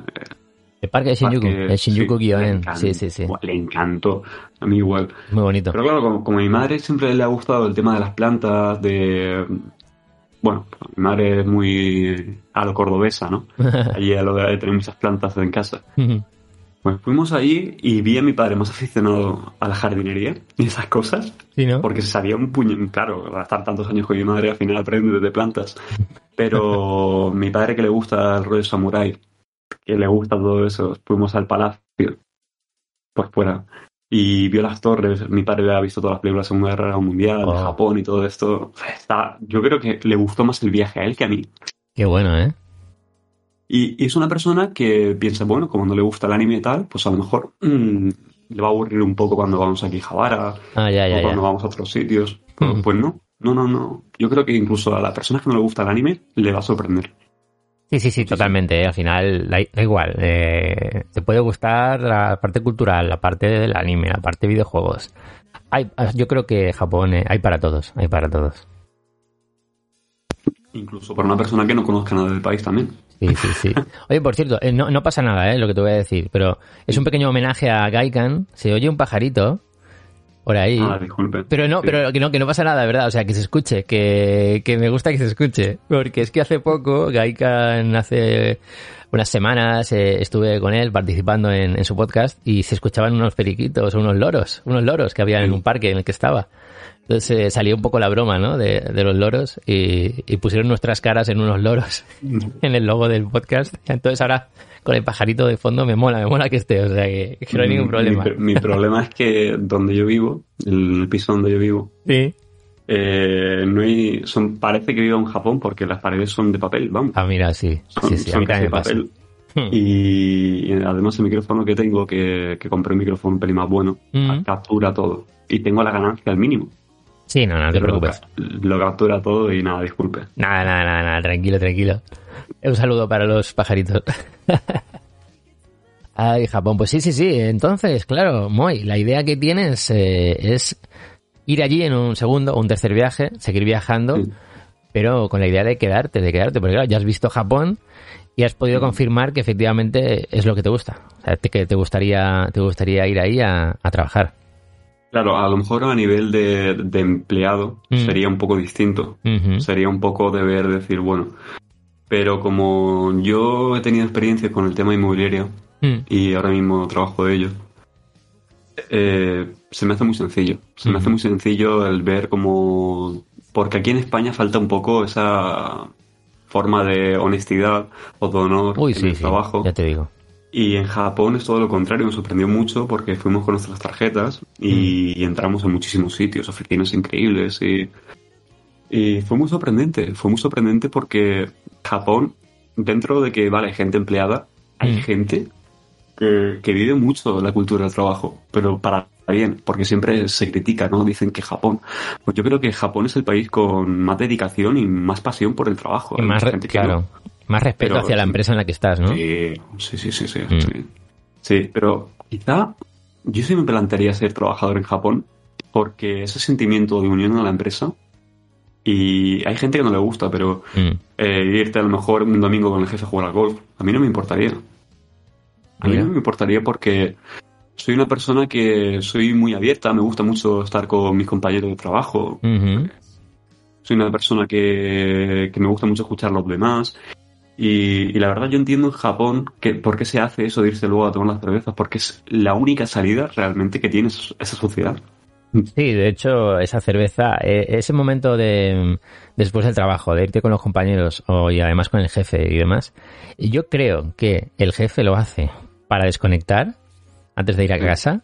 El parque de Shinjuku, Parque- el Shinjuku sí, encanta. Sí, sí, sí. Le encantó. A mí igual. Muy bonito. Pero claro, como, como a mi madre siempre le ha gustado el tema de las plantas, de... Bueno, mi madre es muy a lo cordobesa, ¿no? Allí a lo de tener muchas plantas en casa. Pues fuimos ahí y vi a mi padre más aficionado a la jardinería y esas cosas. sí, ¿no? Porque sabía un puño, claro, al estar tantos años con mi madre, al final aprende de plantas. Pero mi padre que le gusta el rollo samurái, que le gusta todo eso, fuimos al palacio, por fuera, y vio las torres. Mi padre había visto todas las películas de la Segunda Guerra Mundial, de Japón y todo esto. Está, yo creo que le gustó más el viaje a él que a mí. Qué bueno, ¿eh? Y, y es una persona que piensa, bueno, como no le gusta el anime y tal, pues a lo mejor mm, le va a aburrir un poco cuando vamos aquí a Javara Ah, ya, o cuando ya. vamos a otros sitios. Pero, Mm. Pues no, no, no, no. Yo creo que incluso a la persona que no le gusta el anime le va a sorprender. Sí, sí, sí, totalmente. ¿eh? Al final, da, da igual. Eh, te puede gustar la parte cultural, la parte del anime, la parte de videojuegos. Hay, yo creo que Japón eh, hay para todos, hay para todos. Incluso para una persona que no conozca nada del país también. Sí, sí, sí. Oye, por cierto, eh, no, no pasa nada, ¿eh? Lo que te voy a decir, pero es un pequeño homenaje a Gaikan. Se oye un pajarito por ahí. Ah, disculpe. Pero no, Sí. pero que no, que no pasa nada, verdad. O sea, que se escuche, que, que me gusta que se escuche. Porque es que hace poco, Gaikan hace unas semanas eh, estuve con él participando en, en su podcast y se escuchaban unos periquitos, unos loros, unos loros que había en un parque en el que estaba. Entonces eh, salió un poco la broma, ¿no? De, de los loros y, y pusieron nuestras caras en unos loros en el logo del podcast. Entonces ahora con el pajarito de fondo me mola, me mola que esté, o sea que, que no hay ningún problema. Mi, mi problema es que donde yo vivo, el, el piso donde yo vivo, Sí. eh, no hay, son, parece que vivo en Japón porque las paredes son de papel, vamos. Ah, mira, sí. Son, Sí, sí, a mí casi pasa. papel. Hmm. Y, y además el micrófono que tengo, que, que compré un micrófono un pelín más bueno, Mm. captura todo. Y tengo la ganancia al mínimo. Sí, no, no te preocupes. Lo captura todo y nada, disculpe. Nada, nada, nada, nada, tranquilo, tranquilo. Un saludo para los pajaritos. Ay, Japón, pues sí, sí, sí. Entonces, claro, Moy, la idea que tienes eh, es ir allí en un segundo o un tercer viaje, seguir viajando, Sí. pero con la idea de quedarte, de quedarte, porque claro, ya has visto Japón y has podido confirmar que efectivamente es lo que te gusta. O sea, te- que te gustaría, te gustaría ir ahí a, a trabajar. Claro, a lo mejor a nivel de, de empleado Mm. sería un poco distinto. Sería un poco deber decir, bueno. Pero como yo he tenido experiencia con el tema inmobiliario Mm. y ahora mismo trabajo de ello, eh, se me hace muy sencillo. Se me hace muy sencillo el ver cómo... Porque aquí en España falta un poco esa forma de honestidad o de honor Uy, en sí, el sí, trabajo. ya te digo. Y en Japón es todo lo contrario, me sorprendió mucho porque fuimos con nuestras tarjetas y, Mm. y entramos en muchísimos sitios, oficinas increíbles y, y fue muy sorprendente, fue muy sorprendente porque Japón, dentro de que, vale, hay gente empleada, hay Mm. gente que, que vive mucho la cultura del trabajo, pero para bien, porque siempre se critica, ¿no? Dicen que Japón, pues yo creo que Japón es el país con más dedicación y más pasión por el trabajo. Y Hay más, gente que no. Más respeto Pero- hacia la empresa en la que estás, ¿no? Sí, sí, sí, sí, sí, Mm. sí. Sí, pero quizá yo sí me plantearía ser trabajador en Japón porque ese sentimiento de unión a la empresa y hay gente que no le gusta, pero Mm. eh, irte a lo mejor un domingo con el jefe a jugar al golf, a mí no me importaría. A mí no me importaría porque soy una persona que soy muy abierta, me gusta mucho estar con mis compañeros de trabajo, soy una persona que, que me gusta mucho escuchar a los demás. Y, y la verdad yo entiendo en Japón que por qué se hace eso de irse luego a tomar las cervezas, porque es la única salida realmente que tiene esa sociedad. Sí, de hecho, esa cerveza, eh, ese momento de después del trabajo, de irte con los compañeros o y además con el jefe y demás, yo creo que el jefe lo hace para desconectar antes de ir a casa.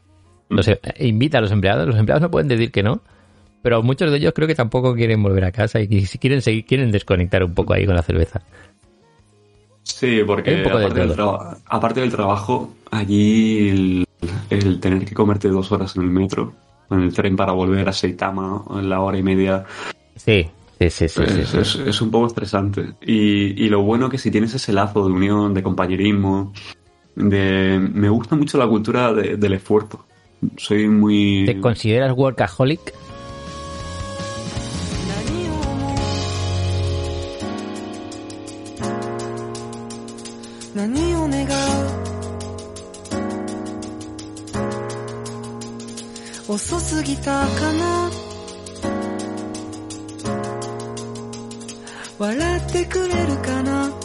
Los, eh, invita a los empleados, los empleados no pueden decir que no, pero muchos de ellos creo que tampoco quieren volver a casa y si quieren seguir, quieren desconectar un poco ahí con la cerveza. Sí, porque un poco de aparte, del aparte del trabajo, allí el, el tener que comerte dos horas en el metro, en el tren para volver a Saitama en la hora y media, Sí, sí, sí, sí. sí, es, sí. es- es un poco estresante. Y, y lo bueno que si tienes ese lazo de unión, de compañerismo, de me gusta mucho la cultura de- del esfuerzo. Soy muy... ¿Te consideras workaholic? 過ぎたかな？笑ってくれるかな？